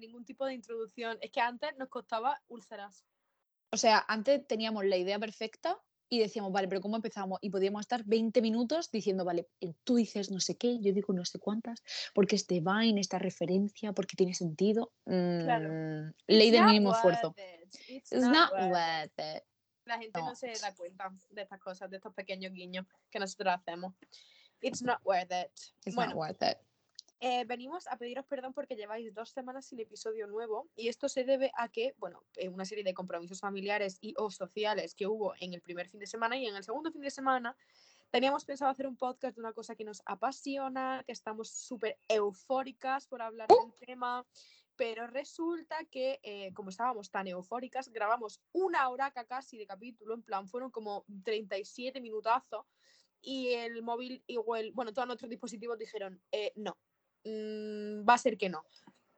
ningún tipo de introducción. Es que antes nos costaba úlceras. O sea, antes teníamos la idea perfecta y decíamos, vale, pero ¿cómo empezamos? Y podíamos estar 20 minutos diciendo, vale, tú dices no sé qué, yo digo no sé cuántas, porque este Vine, esta referencia, porque tiene sentido. Mm, ley del mínimo esfuerzo. It's, It's not not worth it. it. La gente no not. se da cuenta de estas cosas, de estos pequeños guiños que nosotros hacemos. It's not worth it. It's bueno, not worth it. Eh, venimos a pediros perdón porque lleváis dos semanas sin episodio nuevo y esto se debe a que, bueno, eh, una serie de compromisos familiares y o sociales que hubo en el primer fin de semana y en el segundo fin de semana teníamos pensado hacer un podcast de una cosa que nos apasiona, que estamos súper eufóricas por hablar del tema, pero resulta que eh, como estábamos tan eufóricas, grabamos una hora casi de capítulo, en plan, fueron como 37 minutazos y el móvil el- bueno, todos nuestros dispositivos dijeron, eh, no, mm, va a ser que no.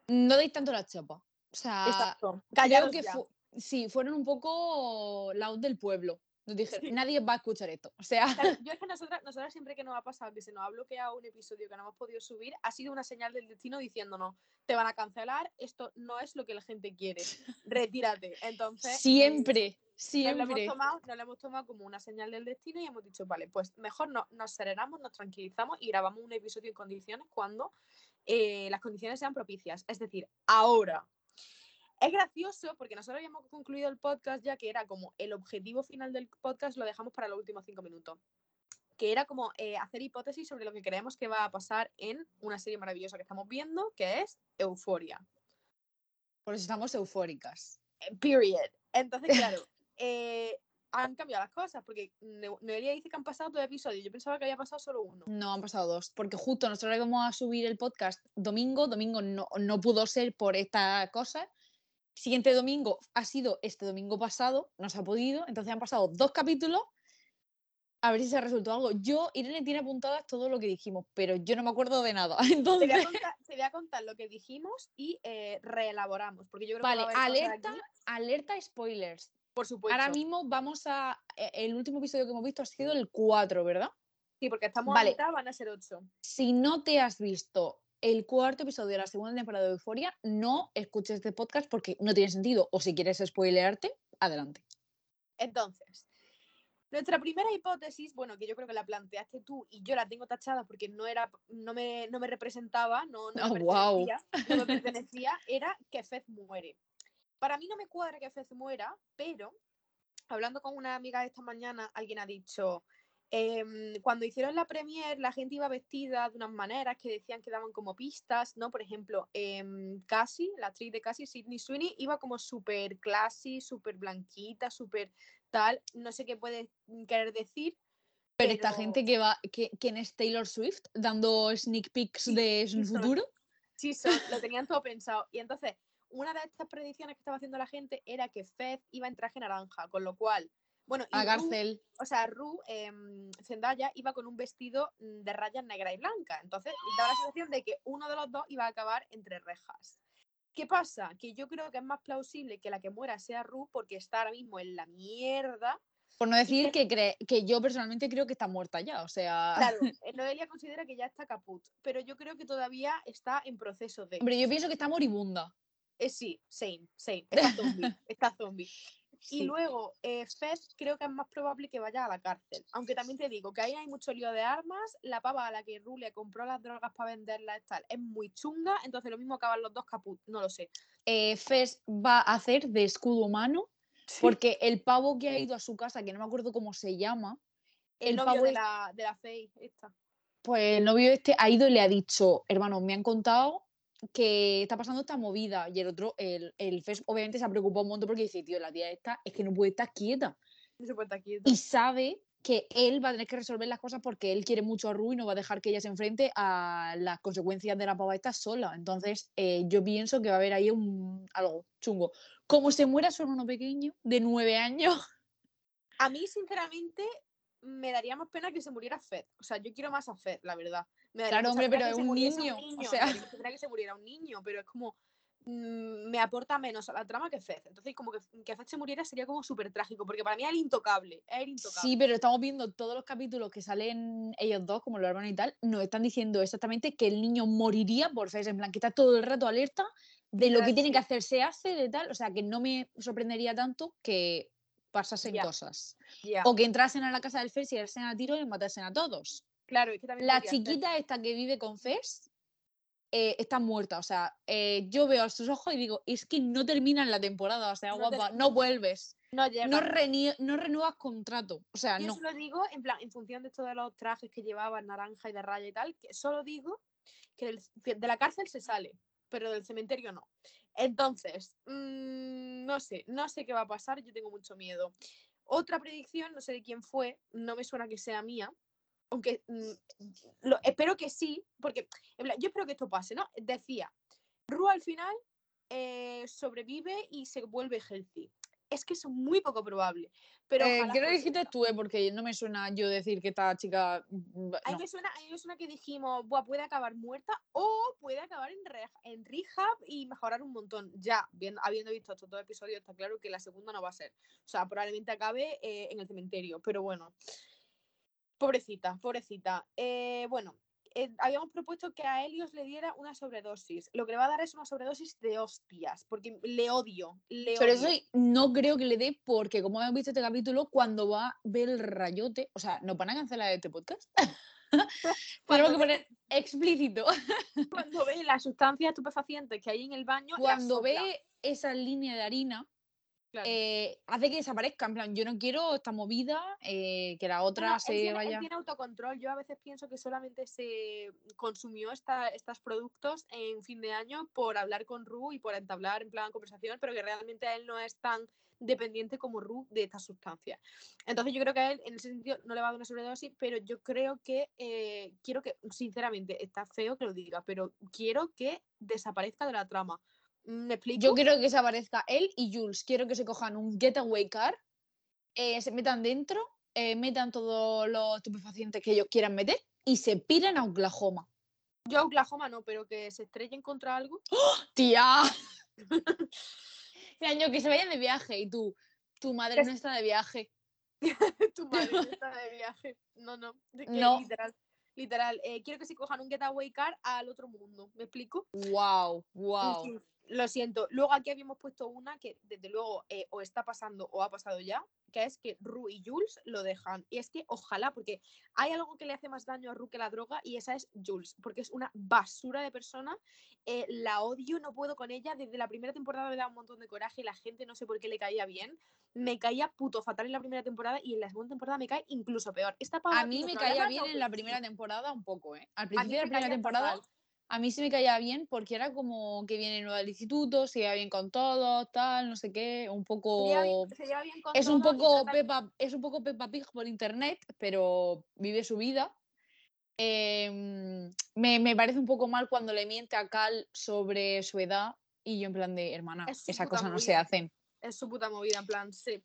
No deis tanto la chapa. O sea, Exacto. que fu- sí, fueron un poco la voz del pueblo. Nos dijeron, Sí. nadie va a escuchar esto. O sea, Claro, yo es que nosotras, nosotras siempre que nos ha pasado que se nos ha bloqueado un episodio que no hemos podido subir, ha sido una señal del destino diciéndonos, te van a cancelar, esto no es lo que la gente quiere, retírate. Entonces, eh, siempre, nos lo, hemos siempre. tomado, nos lo hemos tomado como una señal del destino y hemos dicho, vale, pues mejor no, nos serenamos, nos tranquilizamos y grabamos un episodio en condiciones cuando eh, las condiciones sean propicias. Es decir, ahora. Es gracioso porque nosotros habíamos concluido el podcast ya que era como el objetivo final del podcast, lo dejamos para los últimos cinco minutos. Que era como eh, hacer hipótesis sobre lo que creemos que va a pasar en una serie maravillosa que estamos viendo, que es Euforia. Por eso estamos eufóricas. Eh, Period. Entonces, claro, eh, han cambiado las cosas porque Noelia dice que han pasado dos episodios. Yo pensaba que había pasado solo uno. No, han pasado dos. Porque justo nosotros íbamos a subir el podcast domingo. Domingo no, no pudo ser por esta cosa. Siguiente domingo ha sido este domingo pasado. No se ha podido. Entonces han pasado dos capítulos. A ver si se ha resuelto algo. Yo, Irene tiene apuntadas todo lo que dijimos, pero yo no me acuerdo de nada. Te Entonces, voy a contar, te voy a contar lo que dijimos y eh, reelaboramos. Porque yo creo vale, que va a haber cosas alerta, alerta spoilers. Por supuesto. Ahora mismo vamos a. e- El último episodio que hemos visto ha sido el 4, ¿verdad? Sí, porque estamos Vale. a mitad, van a ser ocho. Si no te has visto el cuarto episodio de la segunda temporada de Euforia, no escuches este podcast porque no tiene sentido. O si quieres spoilearte, adelante. Entonces, nuestra primera hipótesis, bueno, que yo creo que la planteaste tú y yo la tengo tachada porque no era, no me, no me representaba, no, no, me Oh, pertenecía, no me pertenecía, era que Fez muere. Para mí no me cuadra que Fez muera, pero hablando con una amiga esta mañana, alguien ha dicho, em, cuando hicieron la premier, la gente iba vestida de unas maneras que decían que daban como pistas, ¿no? Por ejemplo, em, Cassie, la actriz de Cassie, Sidney Sweeney, iba como súper classy, súper blanquita, súper tal, no sé qué puede querer decir. Pero, esta gente que va, que, ¿quién es Taylor Swift dando sneak peeks Sí, de su sí son. futuro? Sí, son, lo tenían todo pensado. Y entonces, una de estas predicciones que estaba haciendo la gente era que Fez iba en traje naranja, con lo cual, bueno, A Ru- cárcel. o sea, Ru, em, Zendaya, iba con un vestido de rayas negra y blanca. Entonces, daba la sensación de que uno de los dos iba a acabar entre rejas. ¿Qué pasa? Que yo creo que es más plausible que la que muera sea Ru porque está ahora mismo en la mierda. Por no decir que- cree, que yo personalmente creo que está muerta ya. O sea, Claro, eh, Noelia considera que ya está caput, pero yo creo que todavía está en proceso de... hombre, yo pienso que está moribunda. Eh, sí, same, same. Está zombie, está zombie. Y luego, eh, Fez creo que es más probable que vaya a la cárcel. Aunque también te digo que ahí hay mucho lío de armas. La pava a la que Ru le compró las drogas para venderlas tal, es muy chunga. Entonces lo mismo acaban los dos caput. No lo sé. eh, va a hacer de escudo humano porque el pavo que ha ido a su casa, que no me acuerdo cómo se llama, el, el novio pavo de la, de la Faye, esta. pues el novio este ha ido y le ha dicho, hermano, me han contado que está pasando esta movida. Y el otro, el, el Fes, obviamente se ha preocupado un montón porque dice, tío, la tía esta es que no puede estar quieta. No se puede estar quieto. Y sabe que él va a tener que resolver las cosas porque él quiere mucho a Ru y no va a dejar que ella se enfrente a las consecuencias de la pava esta sola. Entonces, eh, yo pienso que va a haber ahí un, algo chungo. Como se muera solo uno pequeño, de nueve años, A mí, sinceramente, me daría más pena que se muriera Fed. O sea, yo quiero más a Fed, la verdad. Me daría Claro, hombre, pero es un niño, o me sea. que se muriera un niño, pero es como. mm, me aporta menos a la trama que Fed. Entonces, como que, que Fed se muriera sería como súper trágico, porque para mí es el intocable. Es el intocable. Sí, pero estamos viendo todos los capítulos que salen ellos dos, como los hermanos y tal, nos están diciendo exactamente que el niño moriría por Fes, en plan, que está todo el rato alerta de lo que tiene que hacer se hace, de tal, o sea, que no me sorprendería tanto que pasasen cosas. O que entrasen a la casa del Fers y se a tiro y matasen a todos. Claro, es que también La chiquita esta que vive con Fers eh, está muerta, o sea, eh, yo veo a sus ojos y digo, es que no terminan la temporada, o sea, No guapa, no vuelves, No no, renie- no renuevas contrato, o sea, Yo no. solo digo, en plan, en función de todos los trajes que llevaban, naranja y de raya y tal, que solo digo que de la cárcel se sale, pero del cementerio no. Entonces, mm, no sé, no sé qué va a pasar, yo tengo mucho miedo. Otra predicción, no sé de quién fue, no me suena que sea mía, aunque mm, lo- espero que sí, porque yo espero que esto pase, ¿no? Decía, Ru al final eh, sobrevive y se vuelve healthy. Es que es muy poco probable, pero Eh, ojalá ¿Qué lo fuese dijiste tú, eh? Porque no me suena yo decir que esta chica... mm, A mí, no. me suena, a mí me suena que dijimos, Buah, puede acabar muerta o puede acabar en, re- en rehab y mejorar un montón. Ya, habiendo visto estos dos episodios, está claro que la segunda no va a ser. O sea, probablemente acabe eh, en el cementerio, pero bueno. Pobrecita, pobrecita. Eh, bueno, eh, habíamos propuesto que a Helios le diera una sobredosis. Lo que le va a dar es una sobredosis de hostias, porque le odio, le Pero odio. eso no creo que le dé porque, como hemos visto este capítulo, cuando va a ver el rayote, o sea, ¿nos van a cancelar este podcast? Tenemos que poner explícito. Cuando ve las sustancias estupefacientes que hay en el baño, Cuando ve esa línea de harina, Claro. eh, hace que desaparezca. En plan, yo no quiero esta movida, eh, que la otra no, él, se él vaya. tiene autocontrol. Yo a veces pienso que solamente se consumió esta, estos productos en fin de año por hablar con Ru y por entablar en plan conversación, pero que realmente él no es tan dependiente como Ru de estas sustancias. Entonces yo creo que a él en ese sentido no le va a dar una sobredosis, pero yo creo que eh, quiero que, sinceramente, está feo que lo diga, pero quiero que desaparezca de la trama. ¿Me explico? Yo quiero que desaparezca él y Jules. Quiero que se cojan un getaway car, eh, se metan dentro, eh, metan todos los estupefacientes que ellos quieran meter y se piren a Oklahoma. Yo a Oklahoma no, pero que se estrellen contra algo. ¡Tía! Mira, yo que se vayan de viaje y tú, tu madre no está de viaje. tu madre no está de viaje. No, no. de que No. Literal. Literal. eh, quiero que se cojan un getaway car al otro mundo. ¿Me explico? ¡Wow! ¡Wow! Lo siento. Luego aquí habíamos puesto una que desde luego eh, o está pasando o ha pasado ya, que es que Ru y Jules lo dejan. Y es que ojalá, porque hay algo que le hace más daño a Ru que la droga y esa es Jules, porque es una basura de persona. eh, la odio, no puedo con ella. Desde la primera temporada me da un montón de coraje. La gente no sé por qué le caía bien. Me caía puto fatal en la primera temporada y en la segunda temporada me cae incluso peor. Esta A mí me caía bien en la primera temporada un poco, ¿eh? Al principio de la me primera temporada fatal. A mí sí me caía bien porque era como que viene nueva del instituto, se lleva bien con todos, tal, no sé qué, un Se lleva poco... bien, se lleva bien con Es un poco es un poco Peppa Pig por internet, pero vive su vida. Em, me, me parece un poco mal cuando le miente a Cal sobre su edad y yo en plan de hermana, Es puta cosas no se hacen. Es su puta movida, en plan, sí.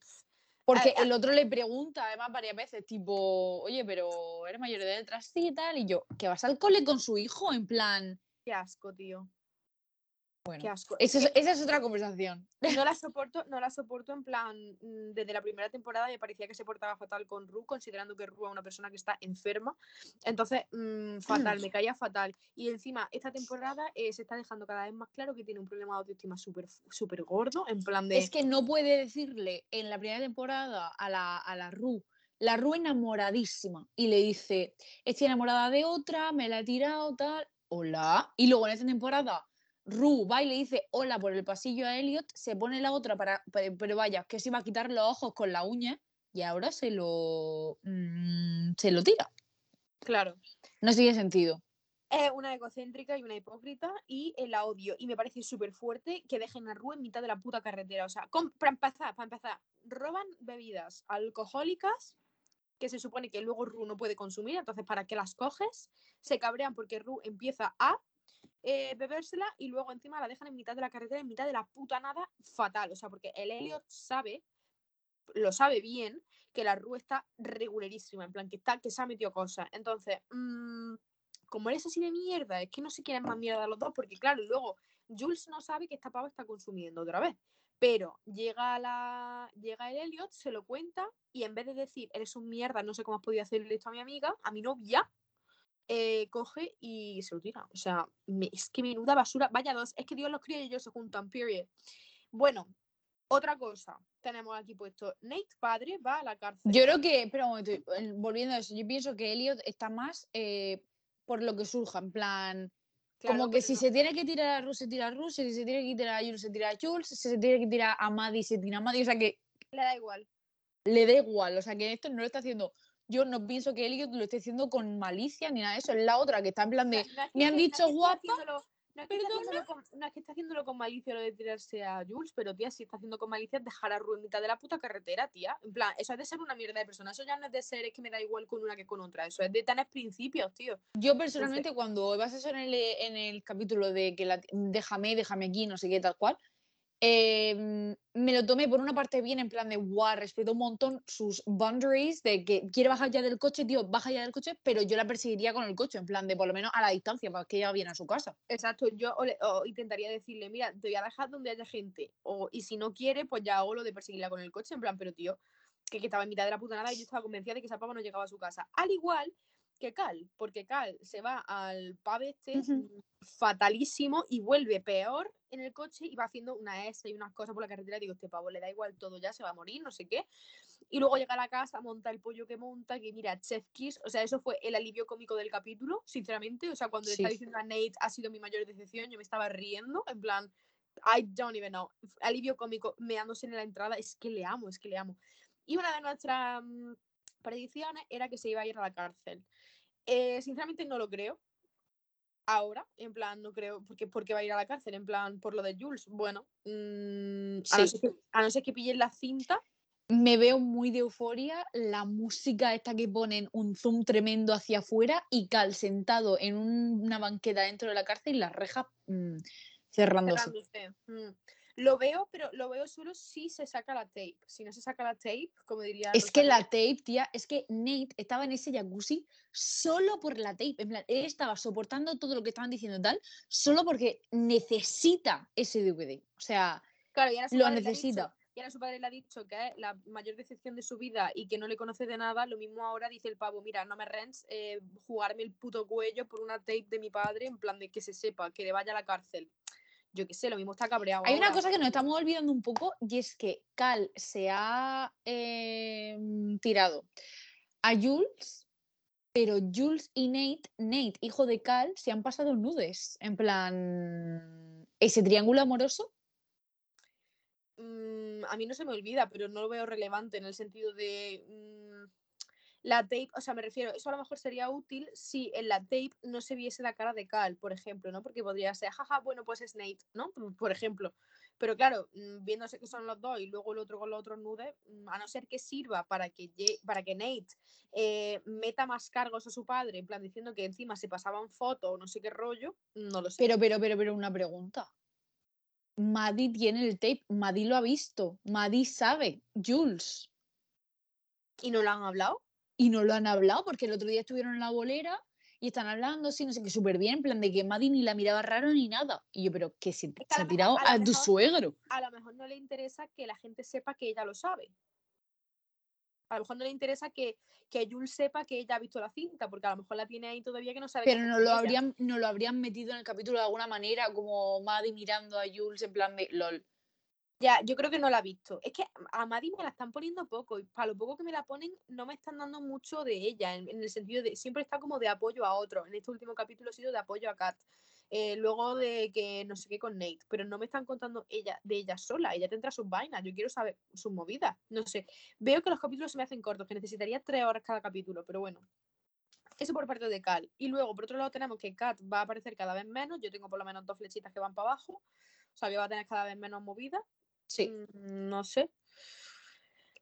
Porque Ah, el otro le pregunta además varias veces, tipo, oye, pero eres mayor de edad sí y tal, y yo, que vas al cole con su hijo, en plan, Qué asco, tío. bueno, Qué asco. eso es- que esa es otra conversación. no la soporto, no la soporto en plan, mm, desde la primera temporada me parecía que se portaba fatal con Ru, considerando que Ru es una persona que está enferma. Entonces, mm, fatal, me caía fatal. Y encima, esta temporada eh, se está dejando cada vez más claro que tiene un problema de autoestima súper súper gordo, en plan de... Es que no puede decirle en la primera temporada a la, a la Ru, la Ru enamoradísima, y le dice, estoy enamorada de otra, me la he tirado, tal, hola. Y luego en esta temporada, Ru va y le dice hola por el pasillo a Elliot, se pone la otra para, pero, pero vaya, que se iba a quitar los ojos con la uña, y ahora se lo, mm, se lo tira. Claro. No tiene sentido. Es una egocéntrica y una hipócrita y la odio. Y me parece súper fuerte que dejen a Ru en mitad de la puta carretera. O sea, com- para empezar, para empezar, roban bebidas alcohólicas que se supone que luego Ru no puede consumir, entonces ¿para qué las coges? Se cabrean porque Ru empieza a eh, bebérsela y luego encima la dejan en mitad de la carretera, en mitad de la puta nada fatal. O sea, porque el Elliot sabe, lo sabe bien, que la Ru está regulerísima, en plan que está, que se ha metido cosas. Entonces, mm, como eres así de mierda, es que no sé quién es más mierda los dos, porque claro, luego Jules no sabe que esta pava está consumiendo otra vez. Pero llega la llega el Elliot, se lo cuenta y en vez de decir eres un mierda, no sé cómo has podido hacerle esto a mi amiga, a mi novia, eh, coge y se lo tira. O sea, es que menuda basura. Vaya dos, es que Dios los cría y ellos se juntan, period. Bueno, otra cosa. Tenemos aquí puesto, Nate padre va a la cárcel. Yo creo que, el- volviendo a eso, yo pienso que Elliot está más eh, por lo que surja, en plan, Claro, como que si no- se tiene que tirar a Ruth, se tira a Ruth, si se tiene que tirar a Jules, se tira a Jules, si se tiene que tirar a Maddie, se tira a Maddie, o sea que le da igual. le da igual, o sea que esto no lo está haciendo, yo no pienso que Elliot lo esté haciendo con malicia ni nada de eso, es la otra que está en plan de, no me han dicho guapa, haciéndolo- No es, que perdona. haciéndolo con, no es que esté haciéndolo con malicia lo de tirarse a Jules, pero tía, si está haciendo con malicia es dejar a Ru en mitad de la puta carretera, tía. En plan, eso es de ser una mierda de persona. Eso ya no es de ser, es que me da igual con una que con otra. Eso es de tener principios, tío. Yo personalmente, cuando vas eso en el, en el capítulo de que la, déjame, déjame aquí, no sé qué, tal cual, eh, me lo tomé por una parte bien, en plan de guau, respeto un montón sus boundaries, de que quiere bajar ya del coche, tío, baja ya del coche, pero yo la perseguiría con el coche, en plan de por lo menos a la distancia, para que ella viene a su casa. Exacto, yo o intentaría decirle, mira, te voy a dejar donde haya gente. O, y si no quiere, pues ya hago lo de perseguirla con el coche. En plan, pero tío, que, que estaba en mitad de la puta nada y yo estaba convencida de que esa pava no llegaba a su casa. Al igual que Cal, porque Cal se va al pub este fatalísimo y vuelve peor en el coche y va haciendo una S y unas cosas por la carretera. Digo, este pavo le da igual todo, ya se va a morir, no sé qué. Y luego llega a la casa, monta el pollo que monta, que mira, Chef Kiss, o sea, eso fue el alivio cómico del capítulo, sinceramente. O sea, cuando le está diciendo a Nate ha sido mi mayor decepción, yo me estaba riendo, en plan, I don't even know. Alivio cómico, meándose en la entrada, es que le amo, es que le amo. Y una de nuestras mm, predicciones era que se iba a ir a la cárcel. Eh, sinceramente no lo creo. Ahora, en plan, no creo, porque, porque va a ir a la cárcel, en plan, por lo de Jules. Bueno, mm, a, no ser que, a no ser que pillen la cinta, Me veo muy de euforia, la música esta que ponen un zoom tremendo hacia afuera y Cal sentado en un- una banqueta dentro de la cárcel y las rejas mm, cerrándose. cerrándose. Mm. Lo veo, pero lo veo solo si se saca la tape. Si no se saca la tape, como diría. Es que la tape, tía, es que Nate estaba en ese jacuzzi solo por la tape. En plan, él estaba soportando todo lo que estaban diciendo tal, solo porque necesita ese DVD. O sea, Claro, y ahora lo necesita. y ahora su padre le ha dicho que es la mayor decepción de su vida y que no le conoce de nada. Lo mismo ahora dice el pavo: Mira, no me rents eh, jugarme el puto cuello por una tape de mi padre, en plan de que se sepa, que le vaya a la cárcel. Yo qué sé, lo mismo está cabreado. Hay una cosa que nos estamos olvidando un poco y es que Cal se ha eh, tirado a Jules, pero Jules y Nate, Nate, hijo de Cal, se han pasado nudes. En plan, ese triángulo amoroso. Mm, a mí no se me olvida, pero no lo veo relevante en el sentido de la tape, o sea, me refiero, eso a lo mejor sería útil si en la tape no se viese la cara de Cal, por ejemplo, ¿no? Porque podría ser, jaja, bueno, pues es Nate, ¿no? Por ejemplo. Pero claro, mm, viéndose que son los dos y luego el otro con los otros nudes, mm, a no ser que sirva para que, para que Nate eh, meta más cargos a su padre, en plan diciendo que encima se pasaban fotos o no sé qué rollo, no lo sé. Pero, pero, pero, pero, una pregunta. Maddie tiene el tape, Maddie lo ha visto, Maddie sabe, Jules. ¿Y no lo han hablado? Y no lo han hablado porque el otro día estuvieron en la bolera y están hablando, sí, no sé qué, súper bien, en plan de que Maddie ni la miraba raro ni nada. Y yo, pero que se, ha tirado a a, tu mejor- suegro. a lo mejor no le interesa que la gente sepa que ella lo sabe. A lo mejor no le interesa que, que Jules sepa que ella ha visto la cinta, porque a lo mejor la tiene ahí todavía que no sabe. Pero no lo, habrían, no lo habrían metido en el capítulo de alguna manera, como Maddie mirando a Jules en plan de LOL. Ya, yo creo que no la ha visto. Es que a Maddie me la están poniendo poco, y para lo poco que me la ponen, no me están dando mucho de ella, en, el sentido de siempre está como de apoyo a otro. En este último capítulo ha sido de apoyo a Kat. Eh, luego de que no sé qué con Nate, pero no me están contando ella de ella sola, ella tendrá sus vainas, yo quiero saber sus movidas, no sé. Veo que los capítulos se me hacen cortos, que necesitaría tres horas cada capítulo, pero bueno. Eso por parte de Cal. Y luego, por otro lado, tenemos que Kat va a aparecer cada vez menos. Yo tengo por lo menos dos flechitas que van para abajo. O sea, que va a tener cada vez menos movida. Sí. Mm, No sé.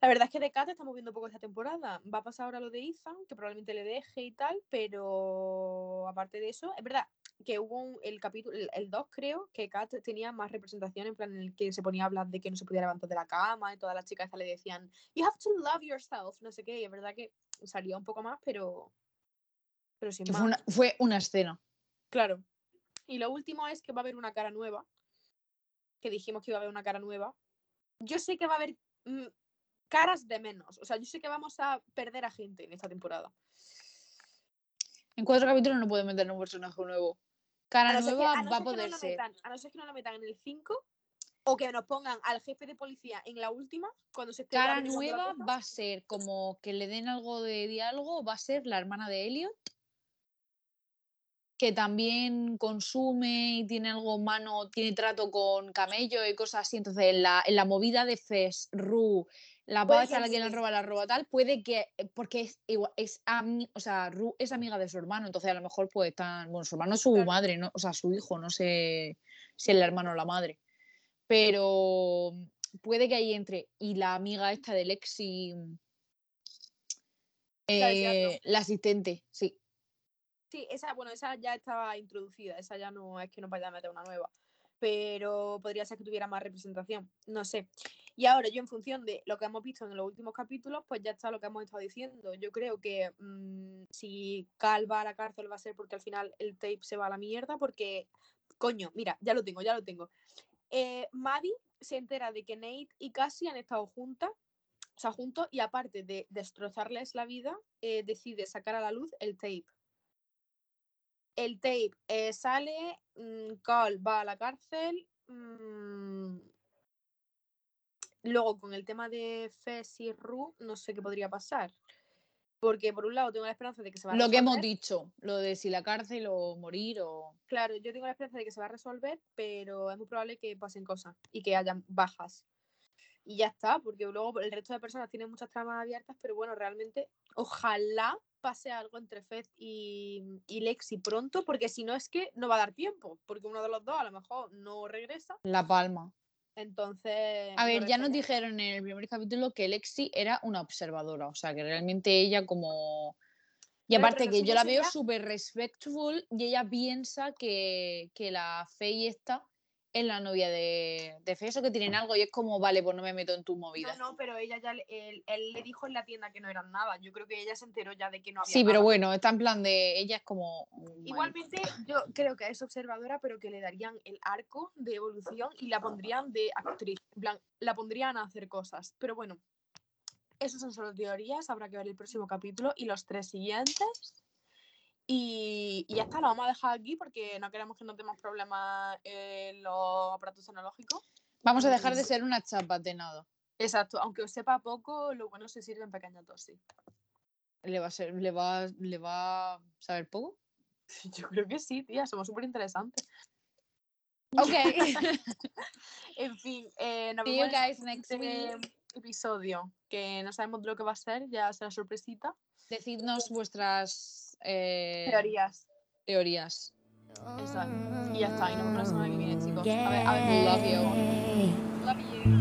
La verdad es que de Kat está moviendo poco esta temporada. Va a pasar ahora lo de Ethan, que probablemente le deje y tal, pero aparte de eso, es verdad que hubo un- el capítulo, el- el 2 creo, que Kat tenía más representación en plan en el que se ponía a hablar de que no se podía levantar de la cama y todas las chicas le decían, you have to love yourself, no sé qué, y es verdad que salía un poco más, pero, pero sin Que más. Fue una, fue una escena. Claro. Y lo último es que va a haber una cara nueva. Que dijimos que iba a haber una cara nueva. Yo sé que va a haber mm, caras de menos. O sea, yo sé que vamos a perder a gente en esta temporada. En cuatro capítulos no puede meter un personaje nuevo. Cara que- nueva va a no poder ser. metan- a no ser que no lo metan en el 5 o que nos pongan al jefe de policía en la última, cuando se Cara nueva va a ser como que le den algo de diálogo, va a ser la hermana de Elliot, que también consume y tiene algo humano, tiene trato con camello y cosas así. Entonces, en la, en la movida de Fes, Ru, la Puede pava a la que le roba la roba tal, puede que, eh, porque es igual, es ami- o sea, Ru es amiga de su hermano, entonces a lo mejor pues están, bueno, su hermano es su Claro. madre, ¿no? o sea, su hijo, no sé si es el hermano o la madre. Pero puede que ahí entre. Y la amiga esta de Lexi, de teatro. eh, la asistente, sí. Sí, esa, bueno, esa ya estaba introducida, esa ya no es que no vaya a meter una nueva. Pero podría ser que tuviera más representación, no sé. Y ahora yo en función de lo que hemos visto en los últimos capítulos, pues ya está lo que hemos estado diciendo. Yo creo que mm, si Cal va a la cárcel va a ser porque al final el tape se va a la mierda, porque, coño, mira, ya lo tengo, ya lo tengo. Eh, Maddie se entera de que Nate y Cassie han estado juntas, o sea, juntos, y aparte de destrozarles la vida, eh, decide sacar a la luz el tape el tape eh, sale, mm, Cole va a la cárcel. mm, luego, con el tema de Fess y Ru, no sé qué podría pasar. Porque por un lado tengo la esperanza de que se va a Lo que hemos resolver. dicho, lo de si la cárcel o morir o... Claro, yo tengo la esperanza de que se va a resolver, pero es muy probable que pasen cosas y que hayan bajas. Y ya está, porque luego el resto de personas tienen muchas tramas abiertas, pero bueno, realmente ojalá pase algo entre Fez y, y Lexi pronto, porque si no es que no va a dar tiempo, porque uno de los dos a lo mejor no regresa, La palma. entonces... A no ver, ya nos dijeron en el primer capítulo que Lexi era una observadora, o sea, que realmente ella como... Y aparte que yo la veo súper respectful y ella piensa que, que la Faye esta es la novia de, de Feso, que tienen algo y es como, vale, pues no me meto en tu movida. No, no, pero ella ya, le- él, él le dijo en la tienda que no eran nada, yo creo que ella se enteró ya de que no había Sí, pero bueno, está en plan de. Ella es como. bueno, Igualmente, yo creo que es observadora, pero que le darían el arco de evolución y la pondrían de actriz. En plan, la pondrían a hacer cosas. Pero bueno, esas son solo teorías. Habrá que ver el próximo capítulo y los tres siguientes. Y, y ya está, lo vamos a dejar aquí porque no queremos que nos demos problemas en los aparatos tecnológicos. Vamos a dejar de ser una chapa de nada. Exacto, aunque os sepa poco, lo bueno se sirve en pequeñas dosis. ¿Le va a, ser, le va, le va a saber poco? Yo creo que sí, tía, somos súper interesantes. Ok. En fin, eh, nos See you vemos en guys next siguiente week. episodio, que no sabemos de lo que va a ser, ya será sorpresita. Decidnos vuestras eh, Teorías. teorías. Exacto. Y ya está, y nos vemos la semana que viene, chicos. A ver, a ver, Love you. you.